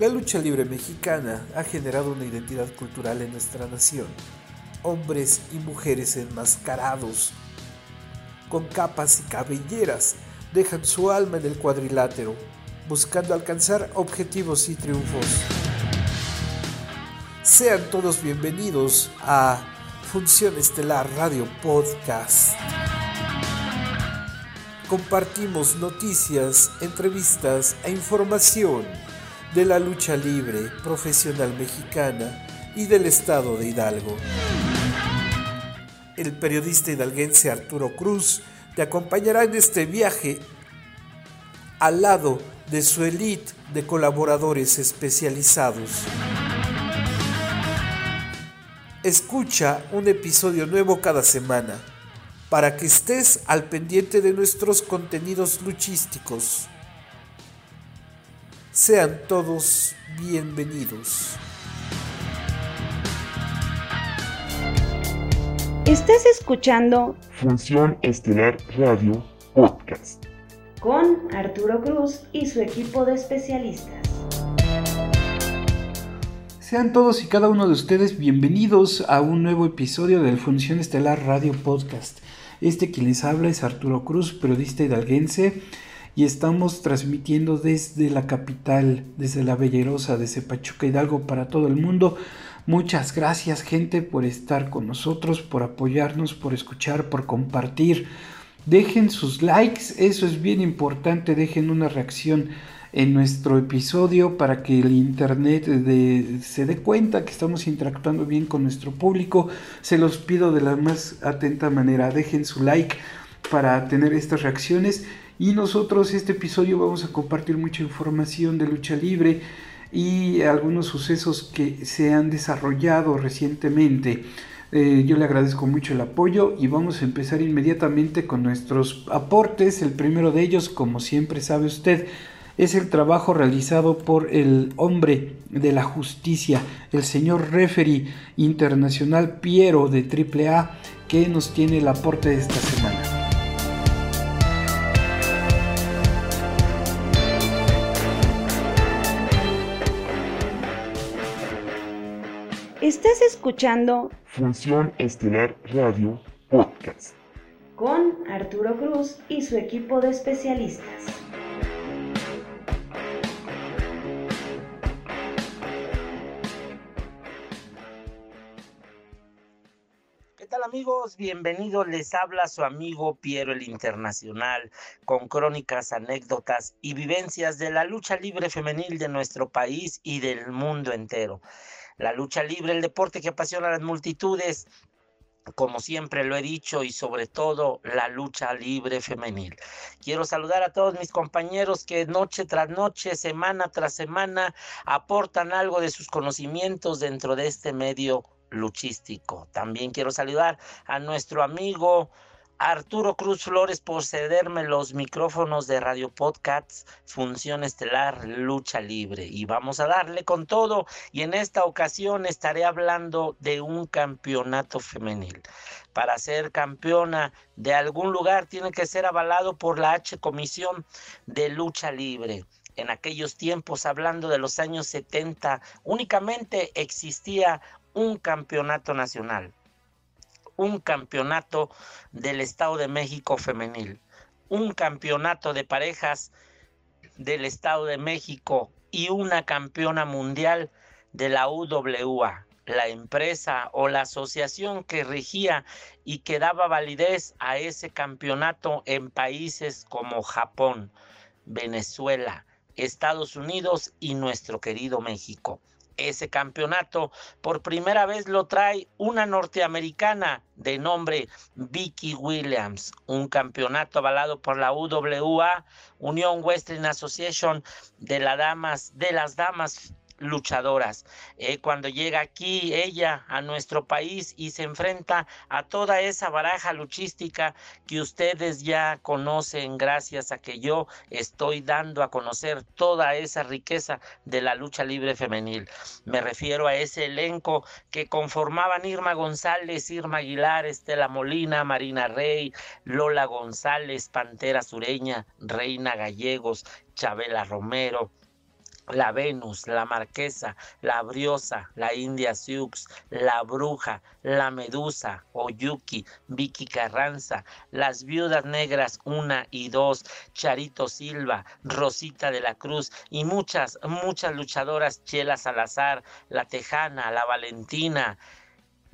La lucha libre mexicana ha generado una identidad cultural en nuestra nación. Hombres y mujeres enmascarados, con capas y cabelleras, dejan su alma en el cuadrilátero, buscando alcanzar objetivos y triunfos. Sean todos bienvenidos a Función Estelar Radio Podcast. Compartimos noticias, entrevistas e información de la lucha libre profesional mexicana y del estado de Hidalgo. El periodista hidalguense Arturo Cruz te acompañará en este viaje al lado de su elite de colaboradores especializados. Escucha un episodio nuevo cada semana para que estés al pendiente de nuestros contenidos luchísticos. Sean todos bienvenidos. Estás escuchando Función Estelar Radio Podcast con Arturo Cruz y su equipo de especialistas. Sean todos y cada uno de ustedes bienvenidos a un nuevo episodio del Función Estelar Radio Podcast. Este quien les habla es Arturo Cruz, periodista hidalguense, y estamos transmitiendo desde la capital, desde la Bellerosa, desde Pachuca Hidalgo para todo el mundo. Muchas gracias gente por estar con nosotros, por apoyarnos, por escuchar, por compartir. Dejen sus likes, eso es bien importante, dejen una reacción en nuestro episodio para que el internet se dé cuenta que estamos interactuando bien con nuestro público. Se los pido de la más atenta manera. Dejen su like para tener estas reacciones. Y nosotros este episodio vamos a compartir mucha información de lucha libre y algunos sucesos que se han desarrollado recientemente. Eh, yo le agradezco mucho el apoyo y vamos a empezar inmediatamente con nuestros aportes. El primero de ellos, como siempre sabe usted, es el trabajo realizado por el hombre de la justicia, el señor referee internacional Piero de AAA, que nos tiene el aporte de esta semana. Estás escuchando Función Estelar Radio Podcast con Arturo Cruz y su equipo de especialistas. amigos? Bienvenidos, les habla su amigo Piero el Internacional con crónicas, anécdotas y vivencias de la lucha libre femenil de nuestro país y del mundo entero. La lucha libre, el deporte que apasiona a las multitudes, como siempre lo he dicho, y sobre todo la lucha libre femenil. Quiero saludar a todos mis compañeros que noche tras noche, semana tras semana, aportan algo de sus conocimientos dentro de este medio luchístico. También quiero saludar a nuestro amigo Arturo Cruz Flores por cederme los micrófonos de Radio Podcasts, Función Estelar, Lucha Libre. Y vamos a darle con todo. Y en esta ocasión estaré hablando de un campeonato femenil. Para ser campeona de algún lugar tiene que ser avalado por la H Comisión de Lucha Libre en aquellos tiempos, hablando de los años 70, únicamente existía un campeonato nacional, un campeonato del Estado de México femenil, un campeonato de parejas del Estado de México y una campeona mundial de la UWA, la empresa o la asociación que regía y que daba validez a ese campeonato en países como Japón, Venezuela, Estados Unidos y nuestro querido México ese campeonato. Por primera vez lo trae una norteamericana de nombre Vicky Williams, un campeonato avalado por la UWA, Unión Western Association de, las damas, de las damas luchadoras. Eh, cuando llega aquí ella a nuestro país y se enfrenta a toda esa baraja luchística que ustedes ya conocen gracias a que yo estoy dando a conocer toda esa riqueza de la lucha libre femenil. Me refiero a ese elenco que conformaban Irma González, Irma Aguilar, Estela Molina, Marina Rey, Lola González, Pantera Sureña, Reina Gallegos, Chabela Romero, la Venus, la Marquesa, la Briosa, la India Sioux, la Bruja, la Medusa, Oyuki, Vicky Carranza, las Viudas Negras 1 y 2, Charito Silva, Rosita de la Cruz y muchas, muchas luchadoras, Chela Salazar, la Tejana, la Valentina,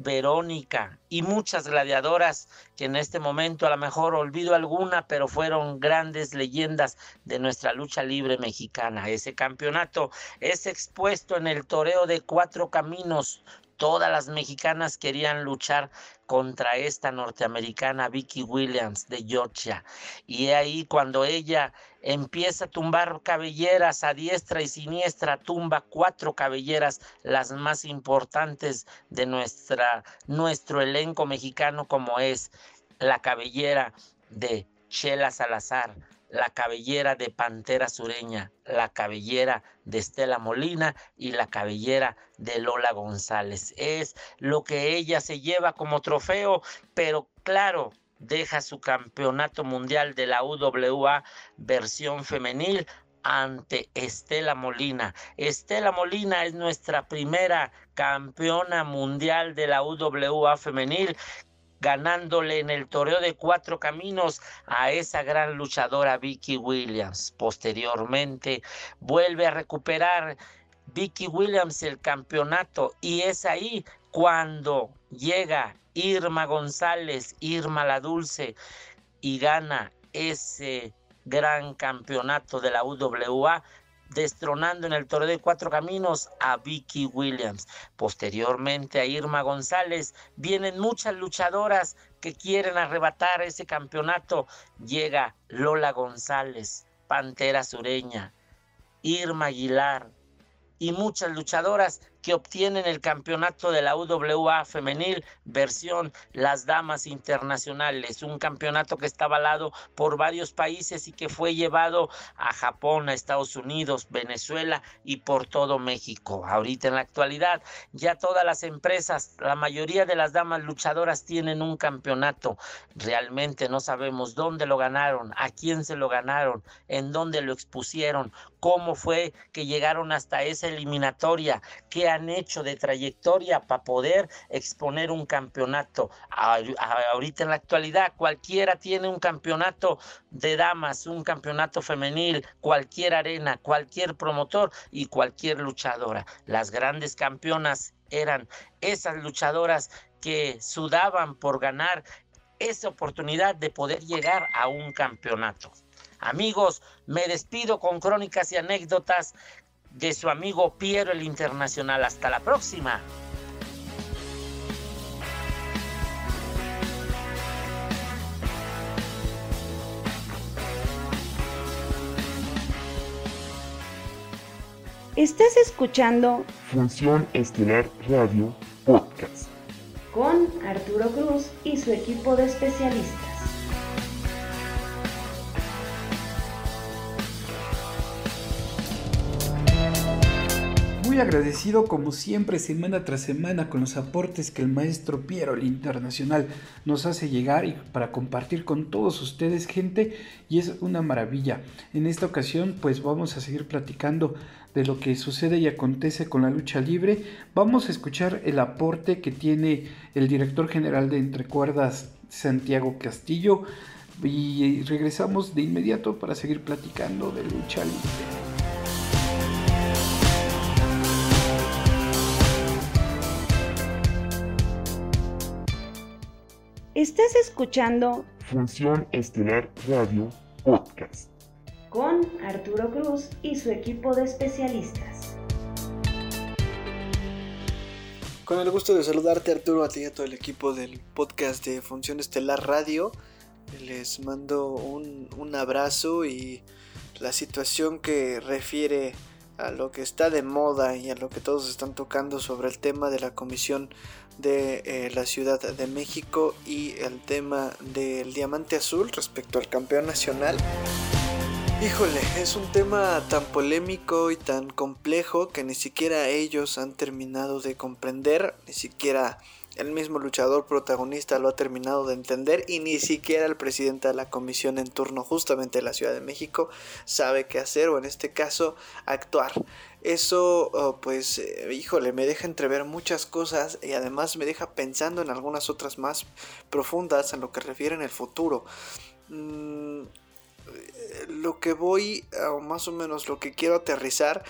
Verónica y muchas gladiadoras que en este momento a lo mejor olvido alguna, pero fueron grandes leyendas de nuestra lucha libre mexicana. Ese campeonato es expuesto en el toreo de cuatro caminos, todas las mexicanas querían luchar contra esta norteamericana Vicky Williams de Georgia. Y ahí cuando ella empieza a tumbar cabelleras a diestra y siniestra, tumba cuatro cabelleras, las más importantes de nuestra, nuestro elenco mexicano, como es la cabellera de Chela Salazar, la cabellera de Pantera Sureña, la cabellera de Estela Molina y la cabellera de Lola González. Es lo que ella se lleva como trofeo, pero claro, deja su campeonato mundial de la UWA versión femenil ante Estela Molina. Estela Molina es nuestra primera campeona mundial de la UWA femenil ganándole en el toreo de cuatro caminos a esa gran luchadora Vicky Williams. Posteriormente vuelve a recuperar Vicky Williams el campeonato y es ahí cuando llega Irma González, Irma la Dulce y gana ese gran campeonato de la UWA destronando en el Toro de Cuatro Caminos a Vicky Williams. Posteriormente a Irma González vienen muchas luchadoras que quieren arrebatar ese campeonato. Llega Lola González, Pantera Sureña, Irma Aguilar y muchas luchadoras que obtienen el campeonato de la UWA femenil versión Las Damas Internacionales, un campeonato que está avalado por varios países y que fue llevado a Japón, a Estados Unidos, Venezuela y por todo México. Ahorita en la actualidad ya todas las empresas, la mayoría de las damas luchadoras tienen un campeonato. Realmente no sabemos dónde lo ganaron, a quién se lo ganaron, en dónde lo expusieron, cómo fue que llegaron hasta esa eliminatoria, qué han hecho de trayectoria para poder exponer un campeonato. Ahorita en la actualidad cualquiera tiene un campeonato de damas, un campeonato femenil, cualquier arena, cualquier promotor y cualquier luchadora. Las grandes campeonas eran esas luchadoras que sudaban por ganar esa oportunidad de poder llegar a un campeonato. Amigos, me despido con crónicas y anécdotas de su amigo Piero el Internacional. Hasta la próxima. Estás escuchando Función Estelar Radio Podcast con Arturo Cruz y su equipo de especialistas. Agradecido como siempre semana tras semana con los aportes que el maestro Piero el Internacional nos hace llegar y para compartir con todos ustedes gente y es una maravilla. En esta ocasión pues vamos a seguir platicando de lo que sucede y acontece con la lucha libre. Vamos a escuchar el aporte que tiene el director general de Entrecuerdas Santiago Castillo y regresamos de inmediato para seguir platicando de lucha libre. Estás escuchando Función Estelar Radio Podcast con Arturo Cruz y su equipo de especialistas. Con el gusto de saludarte Arturo, a ti y a todo el equipo del podcast de Función Estelar Radio. Les mando un, un abrazo y la situación que refiere a lo que está de moda y a lo que todos están tocando sobre el tema de la Comisión de eh, la Ciudad de México y el tema del diamante azul respecto al campeón nacional. Híjole, es un tema tan polémico y tan complejo que ni siquiera ellos han terminado de comprender, ni siquiera el mismo luchador protagonista lo ha terminado de entender y ni siquiera el presidente de la comisión en turno justamente de la Ciudad de México sabe qué hacer o en este caso actuar. Eso, oh, pues, eh, híjole, me deja entrever muchas cosas y además me deja pensando en algunas otras más profundas en lo que refiere en el futuro. Mm, lo que voy, o más o menos lo que quiero aterrizar,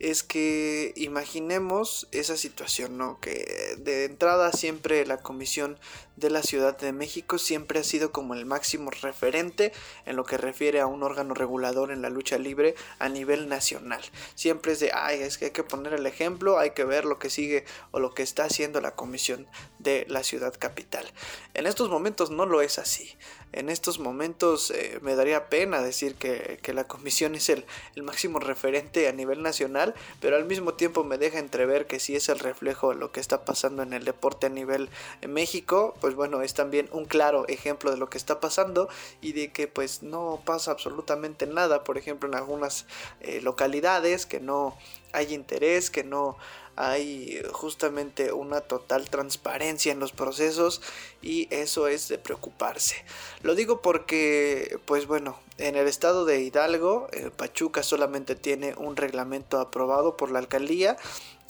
es que imaginemos esa situación, ¿no? Que de entrada siempre la Comisión de la Ciudad de México siempre ha sido como el máximo referente en lo que refiere a un órgano regulador en la lucha libre a nivel nacional. Siempre es de, ay, es que hay que poner el ejemplo, hay que ver lo que sigue o lo que está haciendo la Comisión de la Ciudad Capital. En estos momentos no lo es así en estos momentos eh, me daría pena decir que, la comisión es el, máximo referente a nivel nacional, pero al mismo tiempo me deja entrever que si es el reflejo de lo que está pasando en el deporte a nivel México, pues bueno, es también un claro ejemplo de lo que está pasando y de que pues no pasa absolutamente nada, por ejemplo en algunas eh, localidades que no hay interés, que no hay justamente una total transparencia en los procesos y eso es de preocuparse. Lo digo porque, pues bueno, en el estado de Hidalgo, eh, Pachuca solamente tiene un reglamento aprobado por la alcaldía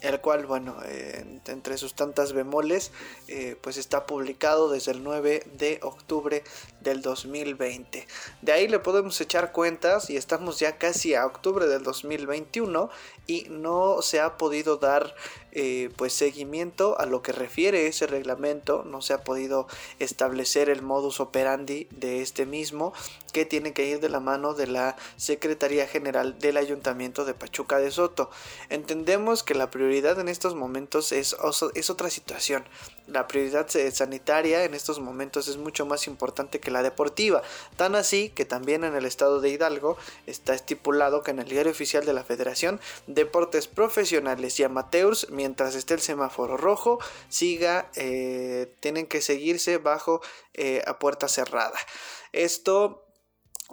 el cual, bueno, entre sus tantas bemoles, eh, pues está publicado desde el 9 de octubre del 2020. De ahí le podemos echar cuentas y estamos ya casi a octubre del 2021 y no se ha podido dar eh, pues seguimiento a lo que refiere ese reglamento, no se ha podido establecer el modus operandi de este mismo que tiene que ir de la mano de la Secretaría General del Ayuntamiento de Pachuca de Soto. Entendemos que la prioridad en estos momentos es, es otra situación. La prioridad sanitaria en estos momentos es mucho más importante que la deportiva. Tan así que también en el estado de Hidalgo está estipulado que en el diario oficial de la Federación Deportes Profesionales y Amateurs mientras esté el semáforo rojo, siga, eh, tienen que seguirse bajo eh, a puerta cerrada. Esto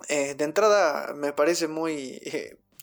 eh, de entrada me parece muy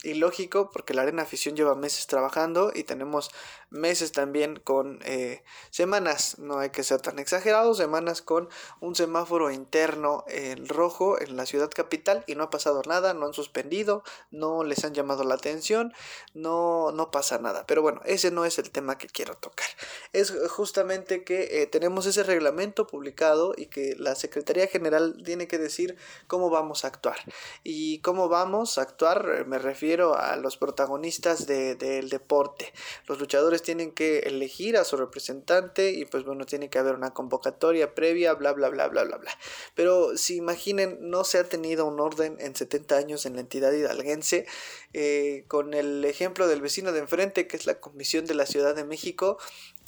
ilógico porque la Arena Afición lleva meses trabajando y tenemos meses también con eh, semanas, no hay que ser tan exagerados, semanas con un semáforo interno en rojo en la ciudad capital y no ha pasado nada, no han suspendido, no les han llamado la atención, no, no pasa nada. Pero bueno, ese no es el tema que quiero tocar. Es justamente que eh, tenemos ese reglamento publicado y que la Secretaría General tiene que decir cómo vamos a actuar. Y cómo vamos a actuar me refiero a los protagonistas del deporte, los luchadores tienen que elegir a su representante y pues bueno, tiene que haber una convocatoria previa, bla, bla, bla, bla, bla, bla. Pero si imaginen, no se ha tenido un orden en 70 años en la entidad hidalguense, eh, con el ejemplo del vecino de enfrente, que es la Comisión de la Ciudad de México,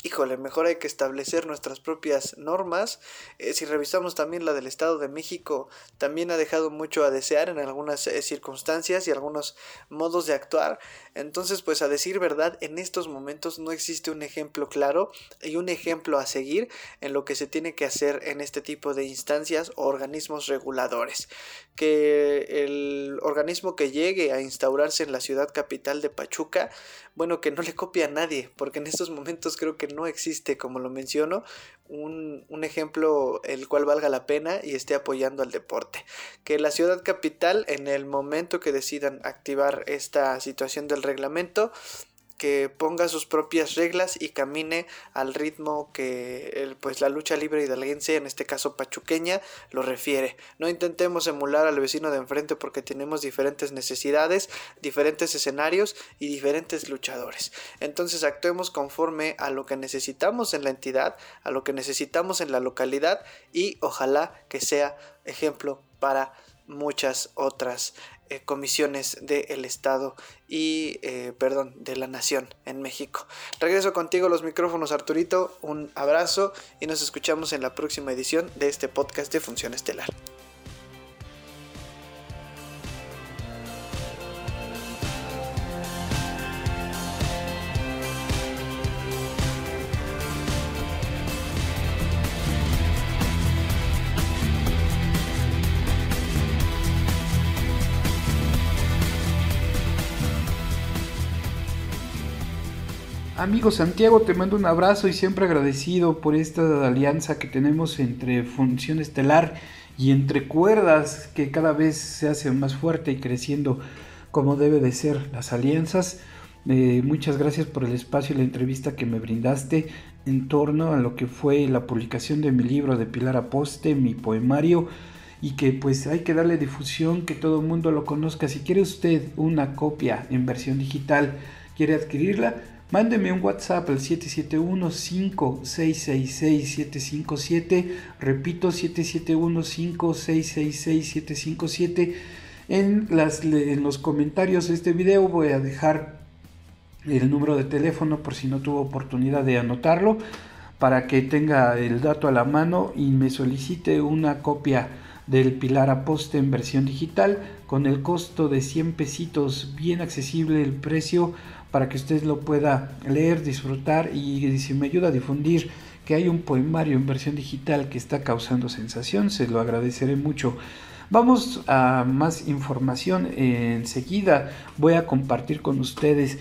híjole, mejor hay que establecer nuestras propias normas. Eh, si revisamos también la del Estado de México, también ha dejado mucho a desear en algunas eh, circunstancias y algunos modos de actuar. Entonces, pues a decir verdad, en estos momentos no existe un ejemplo claro y un ejemplo a seguir en lo que se tiene que hacer en este tipo de instancias o organismos reguladores. Que el organismo que llegue a instaurarse en la ciudad capital de Pachuca, bueno, que no le copie a nadie, porque en estos momentos creo que no existe, como lo menciono, un, un, ejemplo el cual valga la pena y esté apoyando al deporte. Que la ciudad capital, en el momento que decidan activar esta situación del reglamento, que ponga sus propias reglas y camine al ritmo que pues la lucha libre hidalguense, en este caso pachuqueña, lo refiere. No intentemos emular al vecino de enfrente porque tenemos diferentes necesidades, diferentes escenarios y diferentes luchadores. Entonces actuemos conforme a lo que necesitamos en la entidad, a lo que necesitamos en la localidad y ojalá que sea ejemplo para muchas otras eh, comisiones del Estado y, eh, perdón, de la Nación en México. Regreso contigo los micrófonos, Arturito. Un abrazo y nos escuchamos en la próxima edición de este podcast de Función Estelar. Amigo Santiago, te mando un abrazo y siempre agradecido por esta alianza que tenemos entre Función Estelar y entre cuerdas que cada vez se hace más fuerte y creciendo como debe de ser las alianzas. Eh, muchas gracias por el espacio y la entrevista que me brindaste en torno a lo que fue la publicación de mi libro de Pilar Aposte, mi poemario, y que pues hay que darle difusión, que todo el mundo lo conozca. Si quiere usted una copia en versión digital, quiere adquirirla, Mándeme un WhatsApp al 771-5666-757. Repito, 771-5666-757. En, los comentarios de este video voy a dejar el número de teléfono por si no tuvo oportunidad de anotarlo para que tenga el dato a la mano y me solicite una copia del Pilar Aposte en versión digital con el costo de 100 pesitos bien accesible el precio para que usted lo pueda leer, disfrutar y si me ayuda a difundir que hay un poemario en versión digital que está causando sensación, se lo agradeceré mucho. Vamos a más información enseguida. Voy a compartir con ustedes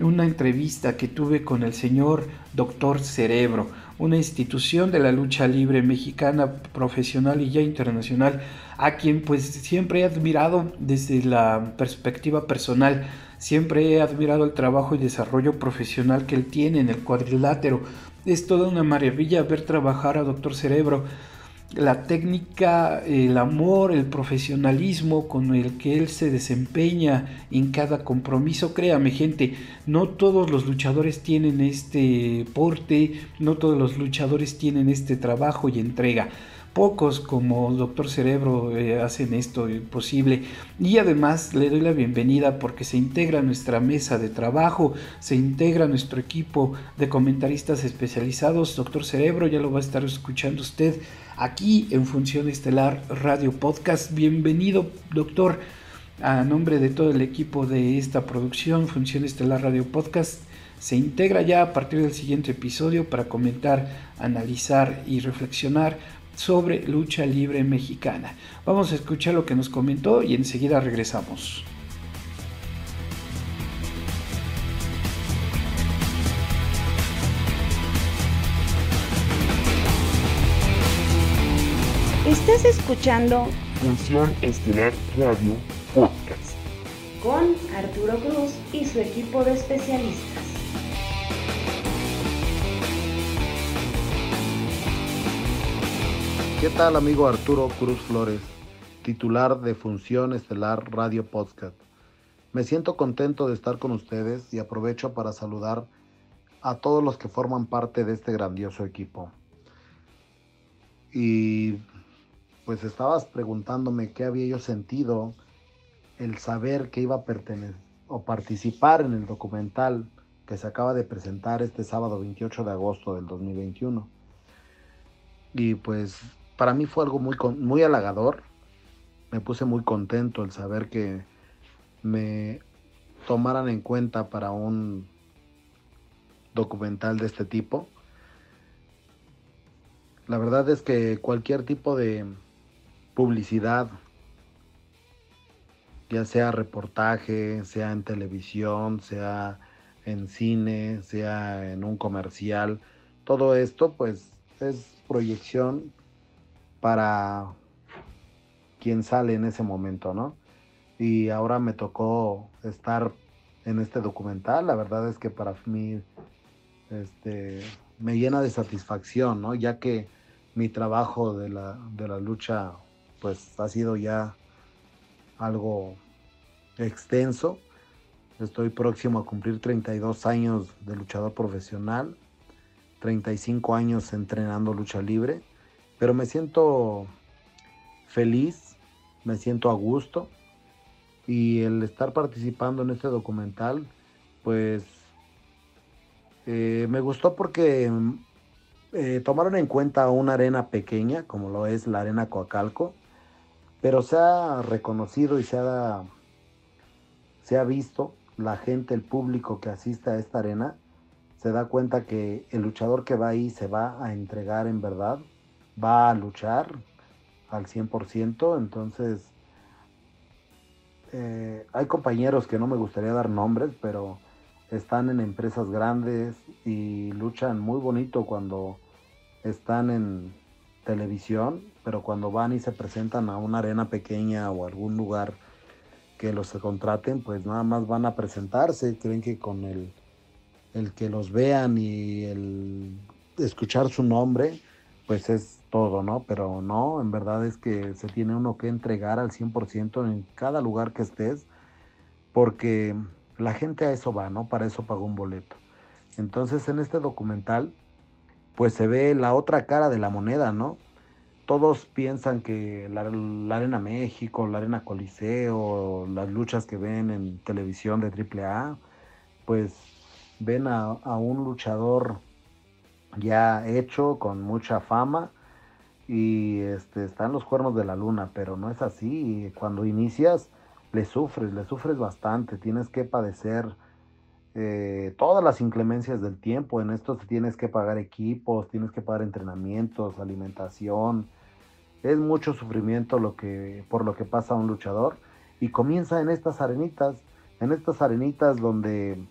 una entrevista que tuve con el señor Doctor Cerebro, una institución de la lucha libre mexicana profesional y ya internacional, a quien pues siempre he admirado desde la perspectiva personal Siempre he admirado el trabajo y desarrollo profesional que él tiene en el cuadrilátero. Es toda una maravilla ver trabajar a Doctor Cerebro. La técnica, el amor, el profesionalismo con el que él se desempeña en cada compromiso. Créame gente, no todos los luchadores tienen este porte, no todos los luchadores tienen este trabajo y entrega pocos como Doctor Cerebro eh, hacen esto posible y además le doy la bienvenida porque se integra nuestra mesa de trabajo, se integra nuestro equipo de comentaristas especializados. Doctor Cerebro ya lo va a estar escuchando usted aquí en Función Estelar Radio Podcast. Bienvenido, doctor. A nombre de todo el equipo de esta producción, Función Estelar Radio Podcast, se integra ya a partir del siguiente episodio para comentar, analizar y reflexionar sobre lucha libre mexicana. Vamos a escuchar lo que nos comentó y enseguida regresamos. Estás escuchando Función Estelar Radio Podcast con Arturo Cruz y su equipo de especialistas. ¿Qué tal amigo Arturo Cruz Flores, titular de Función Estelar Radio Podcast? Me siento contento de estar con ustedes y aprovecho para saludar a todos los que forman parte de este grandioso equipo. Y pues estabas preguntándome qué había yo sentido el saber que iba a pertenecer o participar en el documental que se acaba de presentar este sábado 28 de agosto del 2021. Y pues para mí fue algo muy, muy halagador. Me puse muy contento el saber que me tomaran en cuenta para un documental de este tipo. La verdad es que cualquier tipo de publicidad, ya sea reportaje, sea en televisión, sea en cine, sea en un comercial, todo esto pues es proyección para quien sale en ese momento, ¿no? Y ahora me tocó estar en este documental, la verdad es que para mí este, me llena de satisfacción, ¿no? Ya que mi trabajo de la, de la lucha pues ha sido ya algo extenso. Estoy próximo a cumplir 32 años de luchador profesional, 35 años entrenando lucha libre pero me siento feliz, me siento a gusto. Y el estar participando en este documental, pues eh, me gustó porque eh, tomaron en cuenta una arena pequeña, como lo es la arena Coacalco, pero se ha reconocido y se ha, se ha visto la gente, el público que asiste a esta arena, se da cuenta que el luchador que va ahí se va a entregar en verdad, va a luchar al 100%, entonces eh, hay compañeros que no me gustaría dar nombres, pero están en empresas grandes y luchan muy bonito cuando están en televisión, pero cuando van y se presentan a una arena pequeña o algún lugar que los contraten, pues nada más van a presentarse, creen que con el, el que los vean y el escuchar su nombre, pues es todo, ¿no? Pero no, en verdad es que se tiene uno que entregar al 100% en cada lugar que estés, porque la gente a eso va, ¿no? Para eso pagó un boleto. Entonces en este documental, pues se ve la otra cara de la moneda, ¿no? Todos piensan que la, Arena México, la Arena Coliseo, las luchas que ven en televisión de AAA, pues ven a, a un luchador ya hecho, con mucha fama, y este, están los cuernos de la luna, pero no es así. Cuando inicias, le sufres, le sufres bastante, tienes que padecer eh, todas las inclemencias del tiempo. En esto tienes que pagar equipos, tienes que pagar entrenamientos, alimentación. Es mucho sufrimiento lo que, por lo que pasa un luchador. Y comienza en estas arenitas, en estas arenitas donde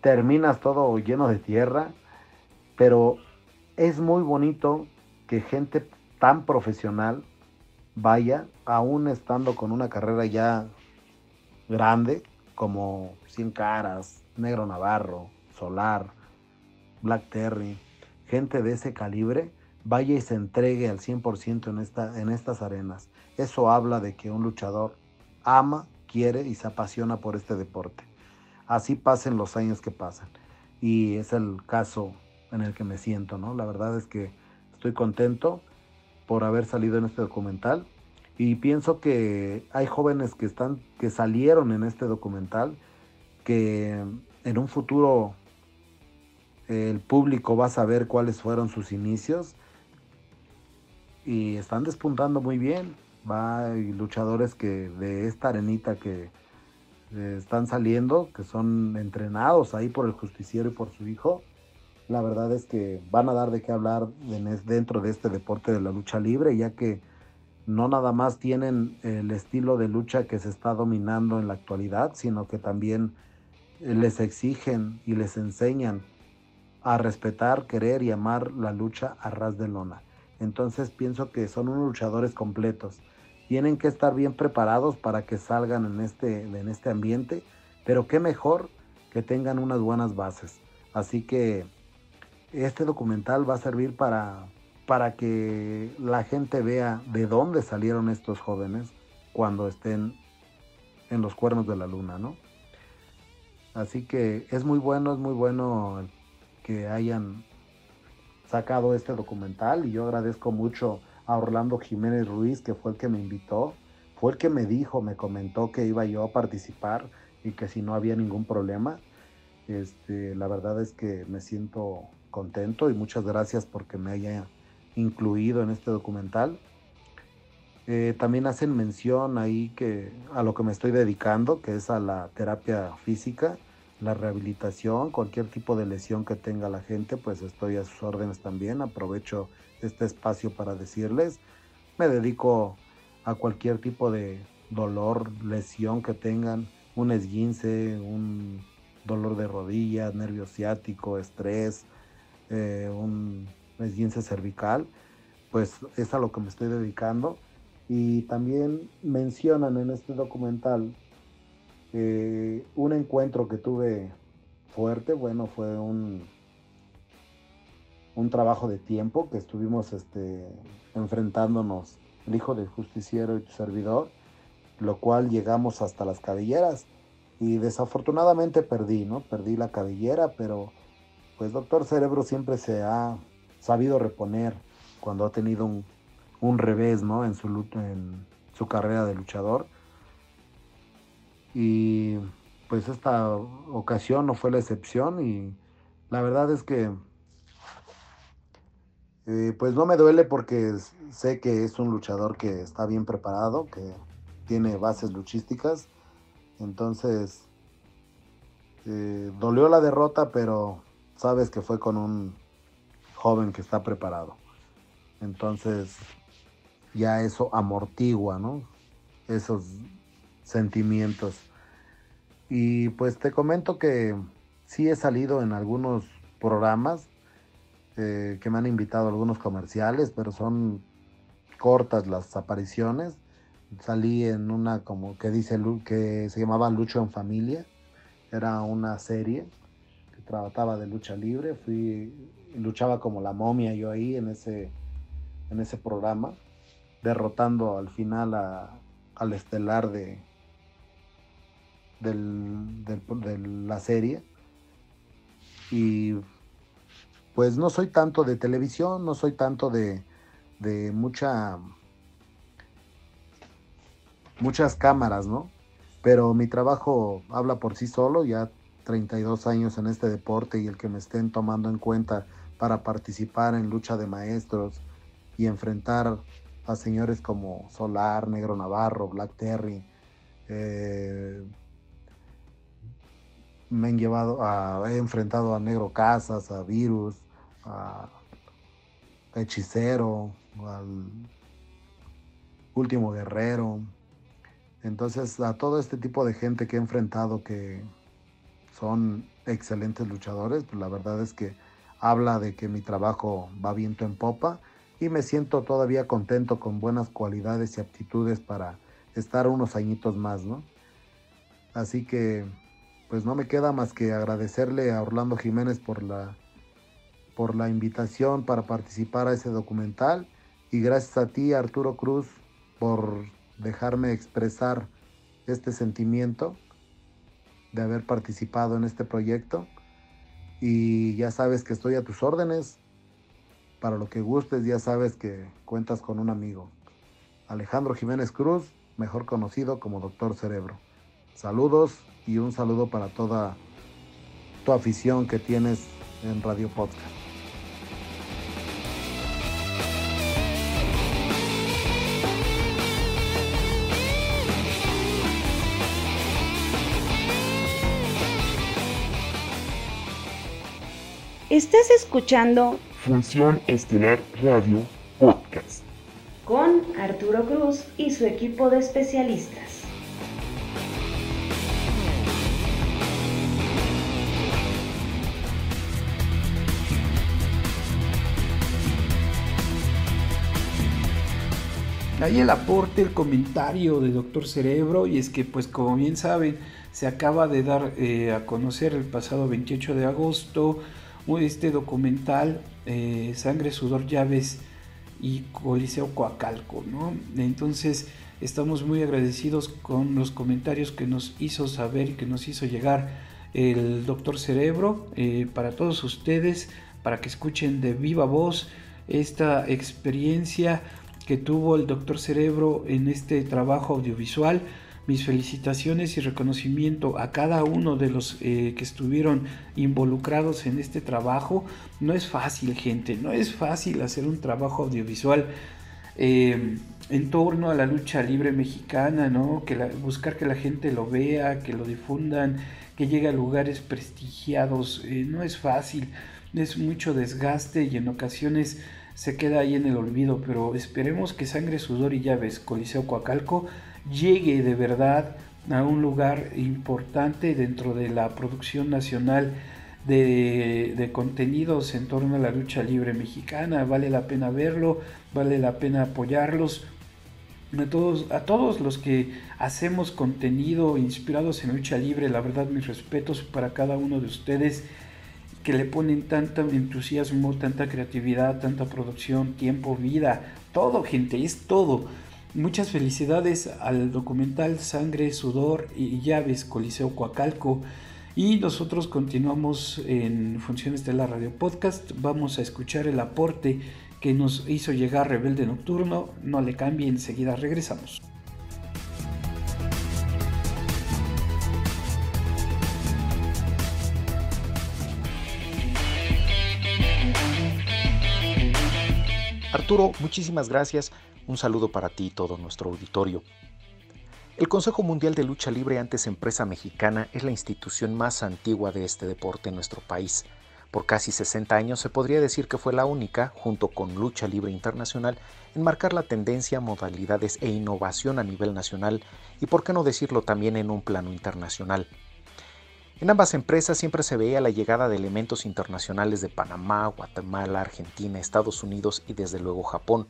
terminas todo lleno de tierra, pero es muy bonito que gente tan profesional vaya, aún estando con una carrera ya grande, como Cien Caras, Negro Navarro, Solar, Black Terry, gente de ese calibre, vaya y se entregue al 100% en, esta, en estas arenas. Eso habla de que un luchador ama, quiere y se apasiona por este deporte. Así pasen los años que pasan. Y es el caso en el que me siento, ¿no? La verdad es que estoy contento por haber salido en este documental. Y pienso que hay jóvenes que están que salieron en este documental que en un futuro el público va a saber cuáles fueron sus inicios. Y están despuntando muy bien. Va, hay luchadores que de esta arenita que eh, están saliendo, que son entrenados ahí por el justiciero y por su hijo, la verdad es que van a dar de qué hablar dentro de este deporte de la lucha libre, ya que no nada más tienen el estilo de lucha que se está dominando en la actualidad, sino que también les exigen y les enseñan a respetar, querer y amar la lucha a ras de lona. Entonces pienso que son unos luchadores completos. Tienen que estar bien preparados para que salgan en este, en este ambiente, pero qué mejor que tengan unas buenas bases. Así que este documental va a servir para, para que la gente vea de dónde salieron estos jóvenes cuando estén en los cuernos de la luna, ¿no? Así que es muy bueno, es muy bueno que hayan sacado este documental y yo agradezco mucho a Orlando Jiménez Ruiz, que fue el que me invitó, fue el que me dijo, me comentó que iba yo a participar y que si no había ningún problema. Este, la verdad es que me siento contento y muchas gracias porque me haya incluido en este documental. Eh, también hacen mención ahí que a lo que me estoy dedicando, que es a la terapia física, la rehabilitación, cualquier tipo de lesión que tenga la gente, pues estoy a sus órdenes también. Aprovecho este espacio para decirles, me dedico a cualquier tipo de dolor, lesión que tengan, un esguince, un dolor de rodillas, nervio ciático, estrés, eh, un esguince cervical, pues es a lo que me estoy dedicando. Y también mencionan en este documental un encuentro que tuve fuerte, bueno, fue un, un trabajo de tiempo que estuvimos este, enfrentándonos el hijo del justiciero y tu servidor, lo cual llegamos hasta las cabelleras y desafortunadamente perdí, ¿no? Perdí la cabellera, pero pues Doctor Cerebro siempre se ha sabido reponer cuando ha tenido un, revés ¿no? en, su, en su carrera de luchador. Y pues esta ocasión no fue la excepción y la verdad es que eh, pues no me duele porque sé que es un luchador que está bien preparado, que tiene bases luchísticas. Entonces, eh, dolió la derrota, pero sabes que fue con un joven que está preparado. Entonces, ya eso amortigua, ¿no? Esos sentimientos. Y pues te comento que sí he salido en algunos programas eh, que me han invitado a algunos comerciales, pero son cortas las apariciones. Salí en una como que dice que se llamaba Lucho en Familia. Era una serie trataba de lucha libre. Fui luchaba como la momia yo ahí en ese en ese programa, derrotando al final al estelar de, de la serie. Y pues no soy tanto de televisión, no soy tanto de, de mucha muchas cámaras, ¿no? Pero mi trabajo habla por sí solo, ya 32 años en este deporte y el que me estén tomando en cuenta para participar en lucha de maestros y enfrentar a señores como Solar, Negro Navarro, Black Terry. Eh, me han llevado he enfrentado a Negro Casas, a Virus, a Hechicero, al Último Guerrero. Entonces, a todo este tipo de gente que he enfrentado que son excelentes luchadores, pues la verdad es que habla de que mi trabajo va viento en popa y me siento todavía contento con buenas cualidades y aptitudes para estar unos añitos más, ¿no? Así que pues no me queda más que agradecerle a Orlando Jiménez por la por la invitación para participar a ese documental y gracias a ti Arturo Cruz por dejarme expresar este sentimiento de haber participado en este proyecto y ya sabes que estoy a tus órdenes para lo que gustes, ya sabes que cuentas con un amigo. Alejandro Jiménez Cruz, mejor conocido como Doctor Cerebro. Saludos y un saludo para toda tu afición que tienes en Radio Podcast. Estás escuchando Función Estelar Radio Podcast. Con Arturo Cruz y su equipo de especialistas. Ahí el aporte, el comentario de Doctor Cerebro, y es que pues como bien saben, se acaba de dar eh, a conocer el pasado 28 de agosto este documental eh, Sangre, Sudor, Llaves y Coliseo Coacalco, ¿no? Entonces estamos muy agradecidos con los comentarios que nos hizo saber y que nos hizo llegar el doctor Cerebro eh, para todos ustedes, para que escuchen de viva voz esta experiencia que tuvo el doctor Cerebro en este trabajo audiovisual mis felicitaciones y reconocimiento a cada uno de los eh, que estuvieron involucrados en este trabajo. No es fácil, gente, no es fácil hacer un trabajo audiovisual eh, en torno a la lucha libre mexicana, ¿no? Que buscar que la gente lo vea, que lo difundan, que llegue a lugares prestigiados, eh, no es fácil, es mucho desgaste y en ocasiones se queda ahí en el olvido, pero esperemos que Sangre, Sudor y Llaves, Coliseo Coacalco, llegue de verdad a un lugar importante dentro de la producción nacional de, contenidos en torno a la lucha libre mexicana. Vale la pena verlo, vale la pena apoyarlos. A todos, a todos los que hacemos contenido inspirados en lucha libre, la verdad mis respetos para cada uno de ustedes que le ponen tanto entusiasmo, tanta creatividad, tanta producción, tiempo, vida, todo gente, es todo Muchas felicidades al documental Sangre, Sudor y Llaves Coliseo Coacalco. Y nosotros continuamos en Funciones de la Radio Podcast. Vamos a escuchar el aporte que nos hizo llegar Rebelde Nocturno. No le cambie, enseguida regresamos. Arturo, muchísimas gracias un saludo para ti y todo nuestro auditorio. El Consejo Mundial de Lucha Libre, antes empresa mexicana, es la institución más antigua de este deporte en nuestro país. Por casi 60 años se podría decir que fue la única, junto con Lucha Libre Internacional, en marcar la tendencia, modalidades e innovación a nivel nacional y por qué no decirlo también en un plano internacional. En ambas empresas siempre se veía la llegada de elementos internacionales de Panamá, Guatemala, Argentina, Estados Unidos y desde luego Japón.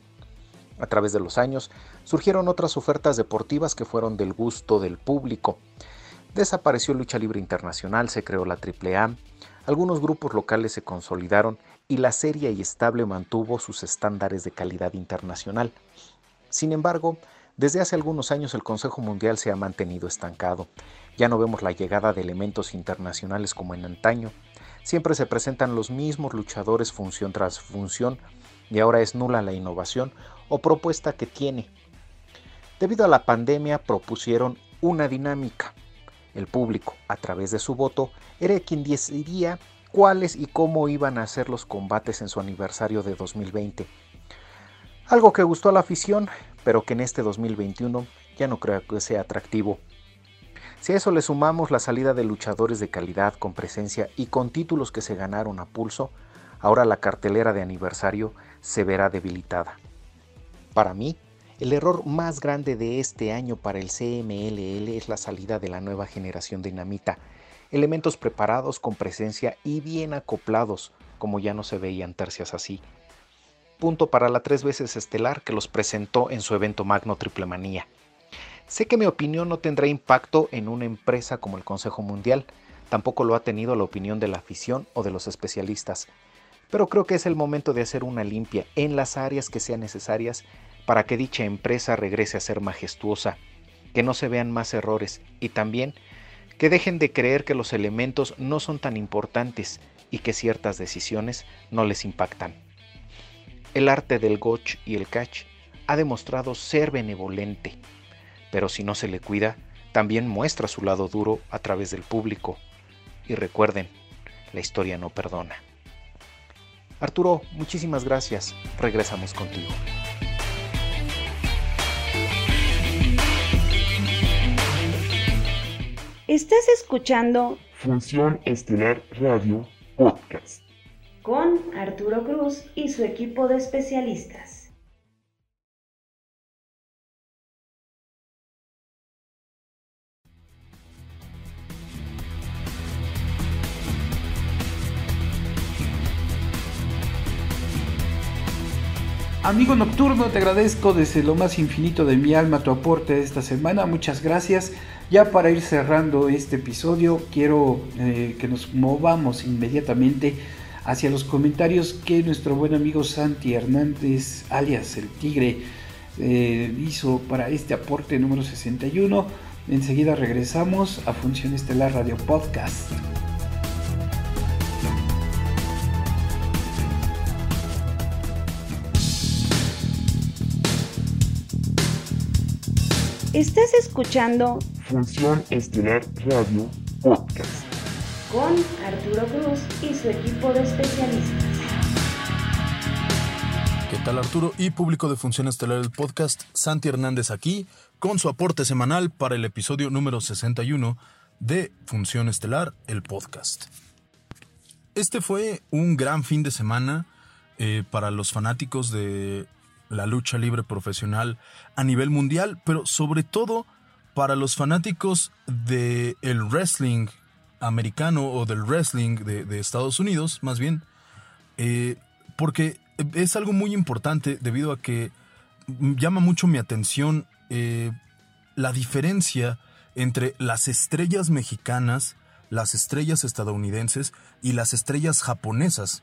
A través de los años surgieron otras ofertas deportivas que fueron del gusto del público. Desapareció Lucha Libre Internacional, se creó la AAA, algunos grupos locales se consolidaron y la seria y estable mantuvo sus estándares de calidad internacional. Sin embargo, desde hace algunos años el Consejo Mundial se ha mantenido estancado. Ya no vemos la llegada de elementos internacionales como en antaño. Siempre se presentan los mismos luchadores función tras función y ahora es nula la innovación o propuesta que tiene. Debido a la pandemia propusieron una dinámica. El público, a través de su voto, era quien decidiría cuáles y cómo iban a ser los combates en su aniversario de 2020. Algo que gustó a la afición, pero que en este 2021 ya no creo que sea atractivo. Si a eso le sumamos la salida de luchadores de calidad con presencia y con títulos que se ganaron a pulso, ahora la cartelera de aniversario se verá debilitada. Para mí, el error más grande de este año para el CMLL es la salida de la nueva generación dinamita, elementos preparados con presencia y bien acoplados, como ya no se veían tercias así punto para la tres veces estelar que los presentó en su evento magno Triple Manía. Sé que mi opinión no tendrá impacto en una empresa como el Consejo Mundial, tampoco lo ha tenido la opinión de la afición o de los especialistas, pero creo que es el momento de hacer una limpia en las áreas que sean necesarias para que dicha empresa regrese a ser majestuosa, que no se vean más errores y también que dejen de creer que los elementos no son tan importantes y que ciertas decisiones no les impactan. El arte del goch y el catch ha demostrado ser benevolente, pero si no se le cuida, también muestra su lado duro a través del público. Y recuerden, la historia no perdona. Arturo, muchísimas gracias. Regresamos contigo. Estás escuchando Función Estelar Radio Podcast con Arturo Cruz y su equipo de especialistas. Amigo Nocturno, te agradezco desde lo más infinito de mi alma tu aporte esta semana. Muchas gracias. Ya para ir cerrando este episodio, quiero eh, que nos movamos inmediatamente hacia los comentarios que nuestro buen amigo Santi Hernández, alias el Tigre, eh, hizo para este aporte número 61. Enseguida regresamos a Función Estelar Radio Podcast. Estás escuchando Función Estelar Radio Podcast con Arturo Cruz y su equipo de especialistas. ¿Qué tal Arturo y público de Función Estelar del podcast? Santi Hernández aquí con su aporte semanal para el episodio número 61 de Función Estelar, el podcast. Este fue un gran fin de semana eh, para los fanáticos de la lucha libre profesional a nivel mundial, pero sobre todo para los fanáticos del el wrestling americano o del wrestling de, Estados Unidos, más bien, eh, porque es algo muy importante debido a que llama mucho mi atención eh, la diferencia entre las estrellas mexicanas, las estrellas estadounidenses y las estrellas japonesas.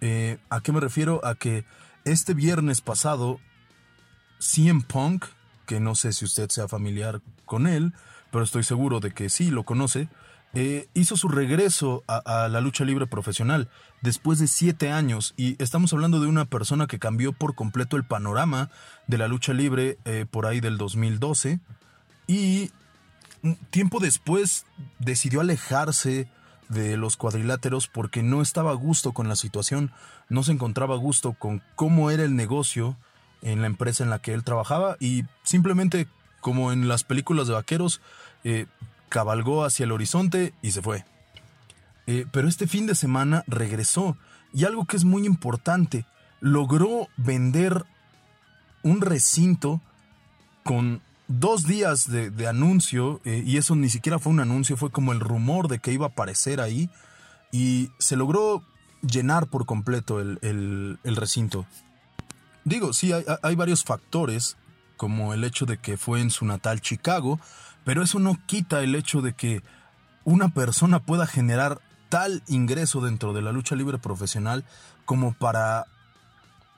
Eh, ¿A qué me refiero? A que este viernes pasado, CM Punk, que no sé si usted sea familiar con él, pero estoy seguro de que sí lo conoce, eh, hizo su regreso a, la lucha libre profesional después de siete años. Y estamos hablando de una persona que cambió por completo el panorama de la lucha libre eh, por ahí del 2012 y tiempo después decidió alejarse de los cuadriláteros porque no estaba a gusto con la situación, no se encontraba gusto con cómo era el negocio en la empresa en la que él trabajaba y simplemente como en las películas de vaqueros eh, cabalgó hacia el horizonte y se fue. Eh, pero este fin de semana regresó y algo que es muy importante, logró vender un recinto con dos días de, anuncio, eh, y eso ni siquiera fue un anuncio, fue como el rumor de que iba a aparecer ahí, y se logró llenar por completo el, recinto. Digo, sí, hay, hay, varios factores, como el hecho de que fue en su natal Chicago, pero eso no quita el hecho de que una persona pueda generar tal ingreso dentro de la lucha libre profesional como para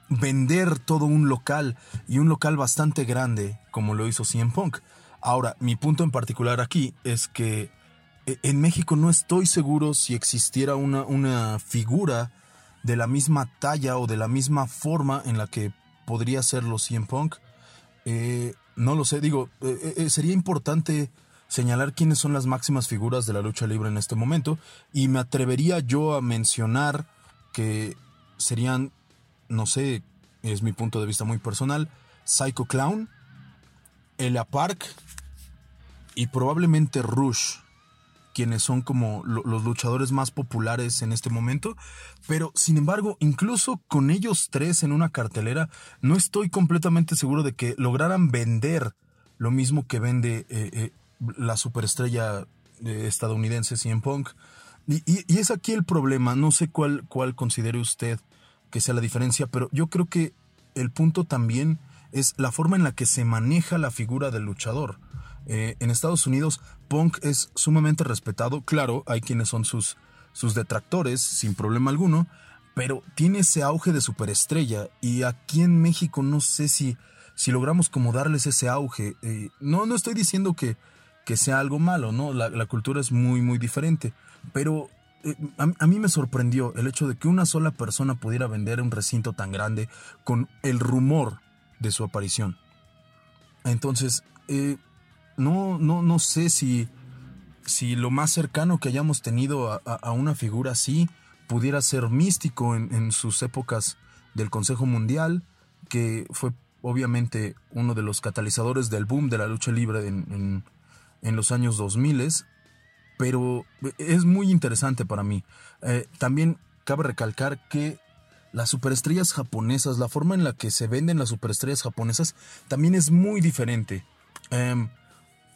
vender todo un local y un local bastante grande como lo hizo CM Punk. Ahora, mi punto en particular aquí es que en México no estoy seguro si existiera una, una figura de la misma talla o de la misma forma en la que podría serlo CM Punk. Eh, no lo sé, digo, eh, sería importante señalar quiénes son las máximas figuras de la lucha libre en este momento y me atrevería yo a mencionar que serían no sé, es mi punto de vista muy personal, Psycho Clown, Elia Park y probablemente Rush, quienes son como los luchadores más populares en este momento, pero sin embargo, incluso con ellos tres en una cartelera, no estoy completamente seguro de que lograran vender lo mismo que vende eh, eh, la superestrella eh, estadounidense CM Punk. Y, y, es aquí el problema, no sé cuál, cuál considere usted que sea la diferencia, pero yo creo que el punto también es la forma en la que se maneja la figura del luchador. Eh, en Estados Unidos, Punk es sumamente respetado. Claro, hay quienes son sus, sus detractores, sin problema alguno, pero tiene ese auge de superestrella. Y aquí en México no sé si, si logramos como darles ese auge. Eh, no, no estoy diciendo que, que sea algo malo, ¿no? La, cultura es muy, muy diferente. Pero eh, a, mí me sorprendió el hecho de que una sola persona pudiera vender un recinto tan grande con el rumor de su aparición. Entonces, eh, no, no, no sé si, si lo más cercano que hayamos tenido a, una figura así pudiera ser místico en, sus épocas del Consejo Mundial, que fue obviamente uno de los catalizadores del boom de la lucha libre en, en los años 2000 pero es muy interesante para mí. Eh, también cabe recalcar que las superestrellas japonesas, la forma en la que se venden las superestrellas japonesas, también es muy diferente. Em,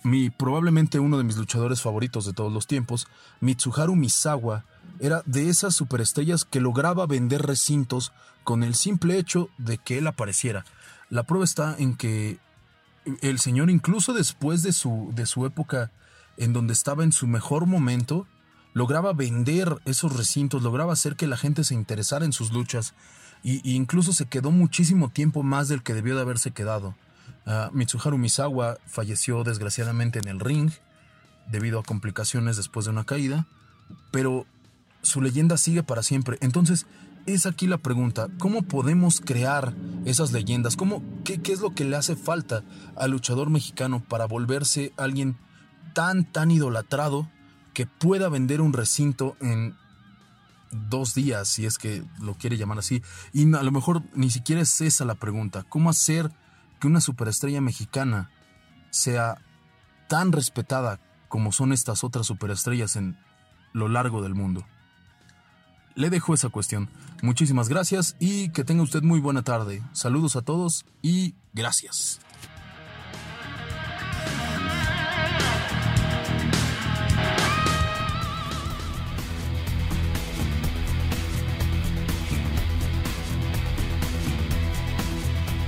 mi, probablemente uno de mis luchadores favoritos de todos los tiempos, Mitsuharu Misawa, era de esas superestrellas que lograba vender recintos con el simple hecho de que él apareciera. La prueba está en que el señor, incluso después de su, de su época en donde estaba en su mejor momento, lograba vender esos recintos, lograba hacer que la gente se interesara en sus luchas e incluso se quedó muchísimo tiempo más del que debió de haberse quedado. Ah, Mitsuharu Misawa falleció desgraciadamente en el ring debido a complicaciones después de una caída, pero su leyenda sigue para siempre. Entonces, es aquí la pregunta, ¿cómo podemos crear esas leyendas? ¿Cómo, qué, ¿Qué es lo que le hace falta al luchador mexicano para volverse alguien tan, tan idolatrado que pueda vender un recinto en dos días, si es que lo quiere llamar así. Y a lo mejor ni siquiera es esa la pregunta. ¿Cómo hacer que una superestrella mexicana sea tan respetada como son estas otras superestrellas en lo largo del mundo? Le dejo esa cuestión. Muchísimas gracias y que tenga usted muy buena tarde. Saludos a todos y gracias.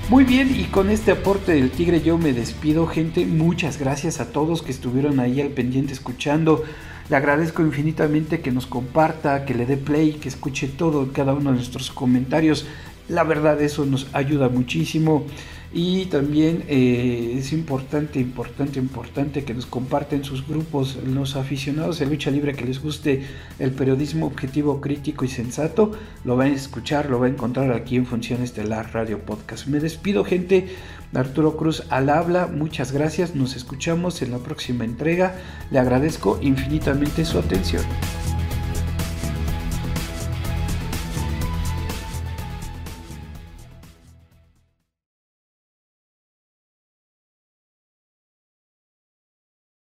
Muy bien, y con este aporte del Tigre yo me despido, gente. Muchas gracias a todos que estuvieron ahí al pendiente escuchando. Le agradezco infinitamente que nos comparta, que le dé play, que escuche todo, cada uno de nuestros comentarios. La verdad, eso nos ayuda muchísimo. Y también eh, es importante, importante, importante que nos comparten sus grupos, los aficionados de lucha libre que les guste el periodismo objetivo, crítico y sensato. Lo van a escuchar, lo van a encontrar aquí en Función Estelar Radio Podcast. Me despido, gente. Arturo Cruz al habla, muchas gracias. Nos escuchamos en la próxima entrega. Le agradezco infinitamente su atención.